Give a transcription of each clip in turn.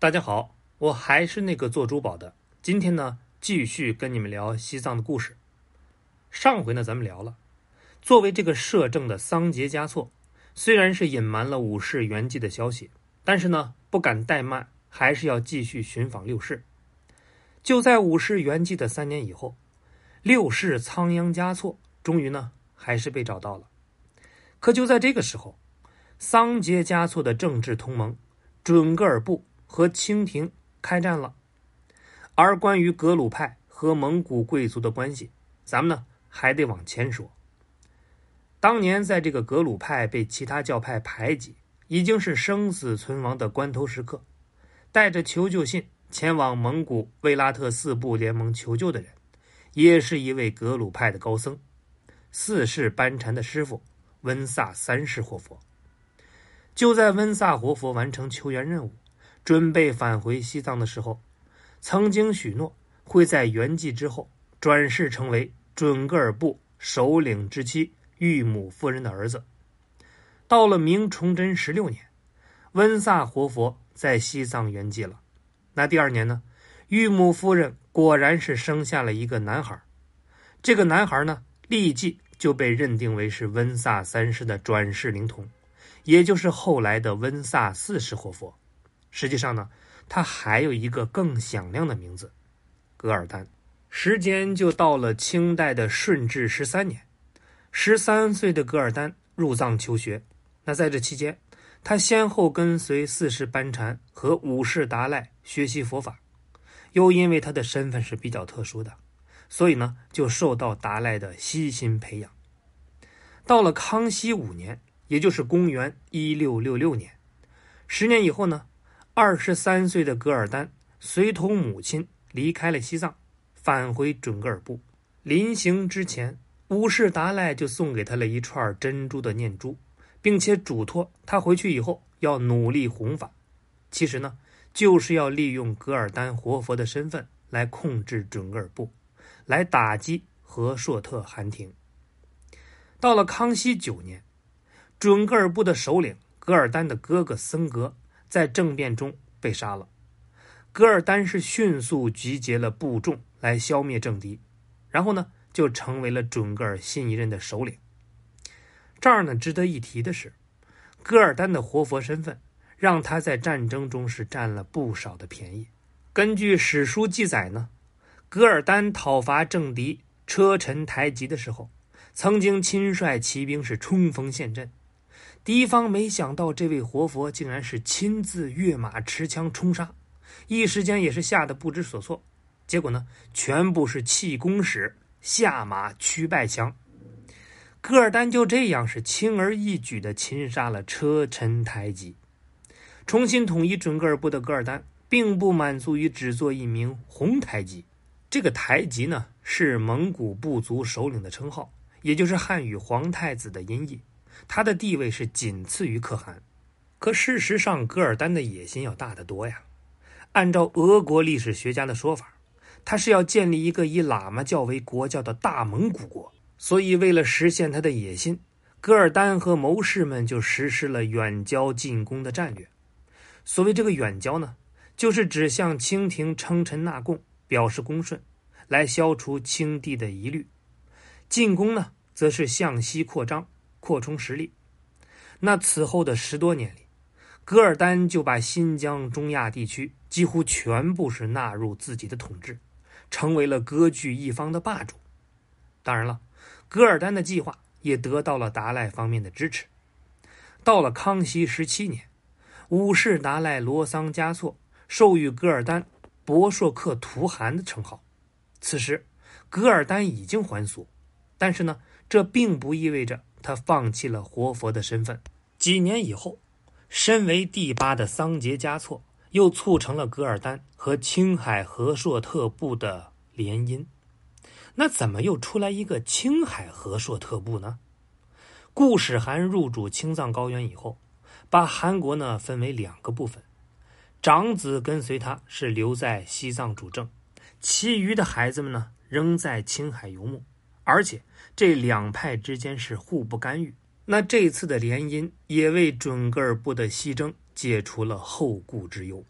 大家好，我还是那个做珠宝的。今天呢，继续跟你们聊西藏的故事。上回呢，咱们聊了，作为这个摄政的桑杰嘉措，虽然是隐瞒了五世圆寂的消息，但是呢，不敢怠慢，还是要继续寻访六世。就在五世圆寂的三年以后，六世仓央嘉措终于呢，还是被找到了。可就在这个时候，桑杰嘉措的政治同盟准噶尔部。和清廷开战了，而关于格鲁派和蒙古贵族的关系，咱们呢还得往前说。当年在这个格鲁派被其他教派排挤，已经是生死存亡的关头时刻，带着求救信前往蒙古卫拉特四部联盟求救的人，也是一位格鲁派的高僧，四世班禅的师傅温萨三世活佛。就在温萨活佛完成求援任务。准备返回西藏的时候，曾经许诺会在圆寂之后转世成为准噶尔部首领之妻玉母夫人的儿子。到了明崇祯十六年，温萨活佛在西藏圆寂了。那第二年呢，玉母夫人果然是生下了一个男孩。这个男孩呢，立即就被认定为是温萨三世的转世灵童，也就是后来的温萨四世活佛。实际上呢，他还有一个更响亮的名字——噶尔丹。时间就到了清代的顺治十三年，十三岁的噶尔丹入藏求学。那在这期间，他先后跟随四世班禅和五世达赖学习佛法。又因为他的身份是比较特殊的，所以呢，就受到达赖的悉心培养。到了康熙五年，也就是公元一六六六年，十年以后呢。二十三岁的噶尔丹随同母亲离开了西藏，返回准噶尔部。临行之前，五世达赖就送给他了一串珍珠的念珠，并且嘱托他回去以后要努力弘法。其实呢，就是要利用噶尔丹活佛的身份来控制准噶尔部，来打击和硕特汗廷。到了康熙九年，准噶尔部的首领噶尔丹的哥哥森格。在政变中被杀了，噶尔丹是迅速集结了部众来消灭政敌，然后呢就成为了准噶尔新一任的首领。这儿呢值得一提的是，噶尔丹的活佛身份让他在战争中是占了不少的便宜。根据史书记载呢，噶尔丹讨伐政敌车臣台吉的时候，曾经亲率骑兵是冲锋陷阵。敌方没想到这位活佛竟然是亲自跃马持枪冲杀，一时间也是吓得不知所措。结果呢，全部是气功使下马驱败强。噶尔丹就这样是轻而易举的擒杀了车臣台吉，重新统一准噶尔部的噶尔丹，并不满足于只做一名红台吉。这个台吉呢，是蒙古部族首领的称号，也就是汉语皇太子的音译。他的地位是仅次于可汗，可事实上，噶尔丹的野心要大得多呀。按照俄国历史学家的说法，他是要建立一个以喇嘛教为国教的大蒙古国。所以，为了实现他的野心，噶尔丹和谋士们就实施了远交近攻的战略。所谓这个远交呢，就是指向清廷称臣纳贡，表示恭顺，来消除清帝的疑虑；进攻呢，则是向西扩张。扩充实力。那此后的十多年里，噶尔丹就把新疆、中亚地区几乎全部是纳入自己的统治，成为了割据一方的霸主。当然了，噶尔丹的计划也得到了达赖方面的支持。到了康熙十七年，五世达赖罗桑嘉措授予噶尔丹“博硕克图汗”的称号。此时，噶尔丹已经还俗，但是呢，这并不意味着。他放弃了活佛的身份。几年以后，身为第八的桑杰嘉措又促成了噶尔丹和青海和硕特部的联姻。那怎么又出来一个青海和硕特部呢？顾始汗入主青藏高原以后，把韩国呢分为两个部分，长子跟随他是留在西藏主政，其余的孩子们呢仍在青海游牧。而且这两派之间是互不干预。那这次的联姻也为准噶尔部的西征解除了后顾之忧。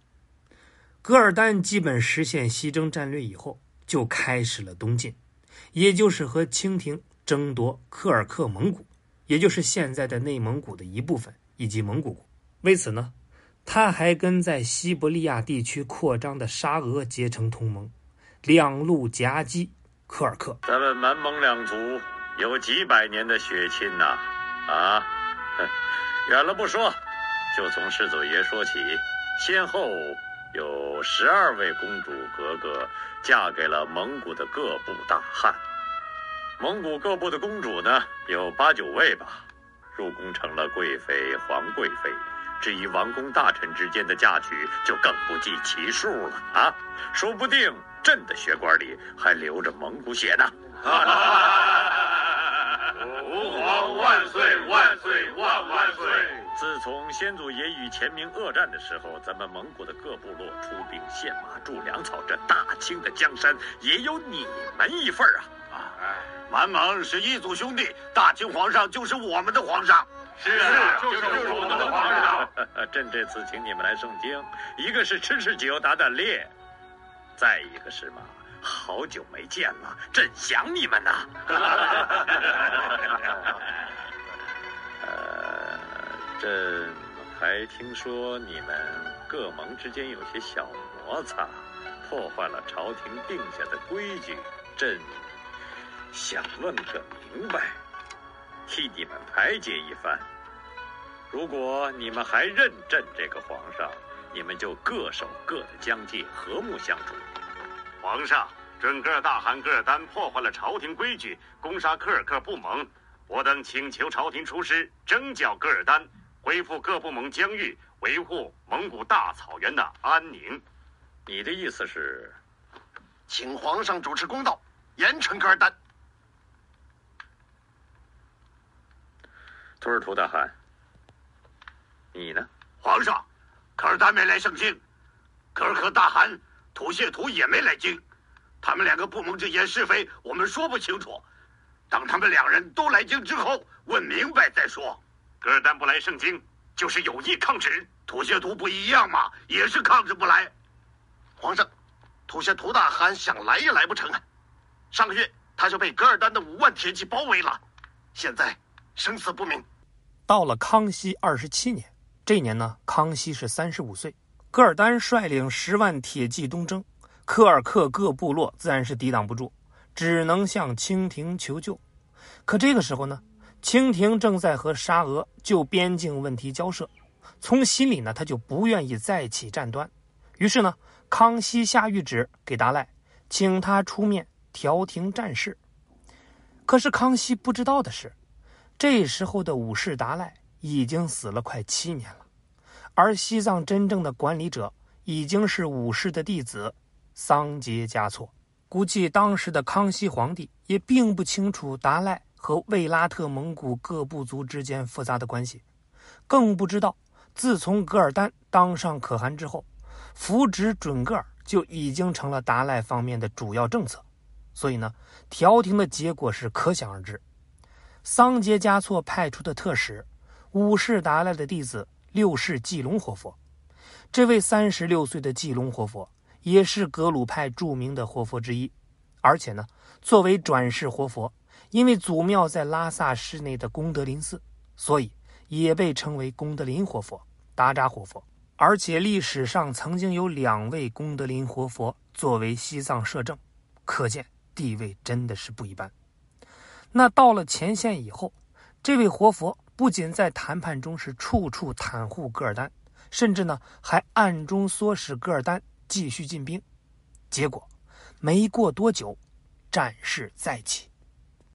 噶尔丹基本实现西征战略以后，就开始了东进，也就是和清廷争夺柯尔克蒙古，也就是现在的内蒙古的一部分以及蒙古国。为此呢，他还跟在西伯利亚地区扩张的沙俄结成同盟，两路夹击柯尔克。咱们满蒙两族有几百年的血亲呐，啊，远了不说，就从世祖爷说起，先后。有十二位公主格格嫁给了蒙古的各部大汗，蒙古各部的公主呢有八九位吧，入宫成了贵妃、皇贵妃。至于王公大臣之间的嫁娶，就更不计其数了啊！说不定朕的血管里还流着蒙古血呢。吾皇万岁万岁万万岁！自从先祖爷与前明恶战的时候，咱们蒙古的各部落出兵献马助粮草，这大清的江山也有你们一份啊！啊，满蒙是一族兄弟，大清皇上就是我们的皇上。是啊，就是我们的皇上。朕这次请你们来圣经，一个是吃吃酒打打猎，再一个是嘛。好久没见了，朕想你们呐。呃，朕还听说你们各盟之间有些小摩擦，破坏了朝廷定下的规矩。朕想问个明白，替你们排解一番。如果你们还认朕这个皇上，你们就各守各的疆界，和睦相处。皇上，准噶尔大汗噶尔丹破坏了朝廷规矩，攻杀科尔克部盟。我等请求朝廷出师征剿噶尔丹，恢复各部盟疆域，维护蒙古大草原的安宁。你的意思是，请皇上主持公道，严惩噶尔丹。图尔图大汗，你呢？皇上，噶尔丹没来盛京，噶尔克大汗。土谢图也没来京，他们两个部盟之间是非，我们说不清楚。等他们两人都来京之后，问明白再说。噶尔丹不来盛京，就是有意抗旨。土谢图不一样嘛，也是抗旨不来。皇上，土谢图大汗想来也来不成啊！上个月他就被噶尔丹的五万铁骑包围了，现在生死不明。到了康熙二十七年，这年呢，康熙是三十五岁。噶尔丹率领十万铁骑东征，科尔克各部落自然是抵挡不住，只能向清廷求救。可这个时候呢，清廷正在和沙俄就边境问题交涉，从心里呢他就不愿意再起战端。于是呢，康熙下谕旨给达赖，请他出面调停战事。可是康熙不知道的是，这时候的武士达赖已经死了快七年了。而西藏真正的管理者已经是武士的弟子桑杰嘉措。估计当时的康熙皇帝也并不清楚达赖和卫拉特蒙古各部族之间复杂的关系，更不知道自从噶尔丹当上可汗之后，扶植准噶尔就已经成了达赖方面的主要政策。所以呢，调停的结果是可想而知。桑杰嘉措派出的特使，五世达赖的弟子。六世济隆活佛，这位三十六岁的济隆活佛也是格鲁派著名的活佛之一，而且呢，作为转世活佛，因为祖庙在拉萨市内的功德林寺，所以也被称为功德林活佛、达扎活佛。而且历史上曾经有两位功德林活佛作为西藏摄政，可见地位真的是不一般。那到了前线以后，这位活佛。不仅在谈判中是处处袒护戈尔丹，甚至呢还暗中唆使戈尔丹继续进兵。结果，没过多久，战事再起。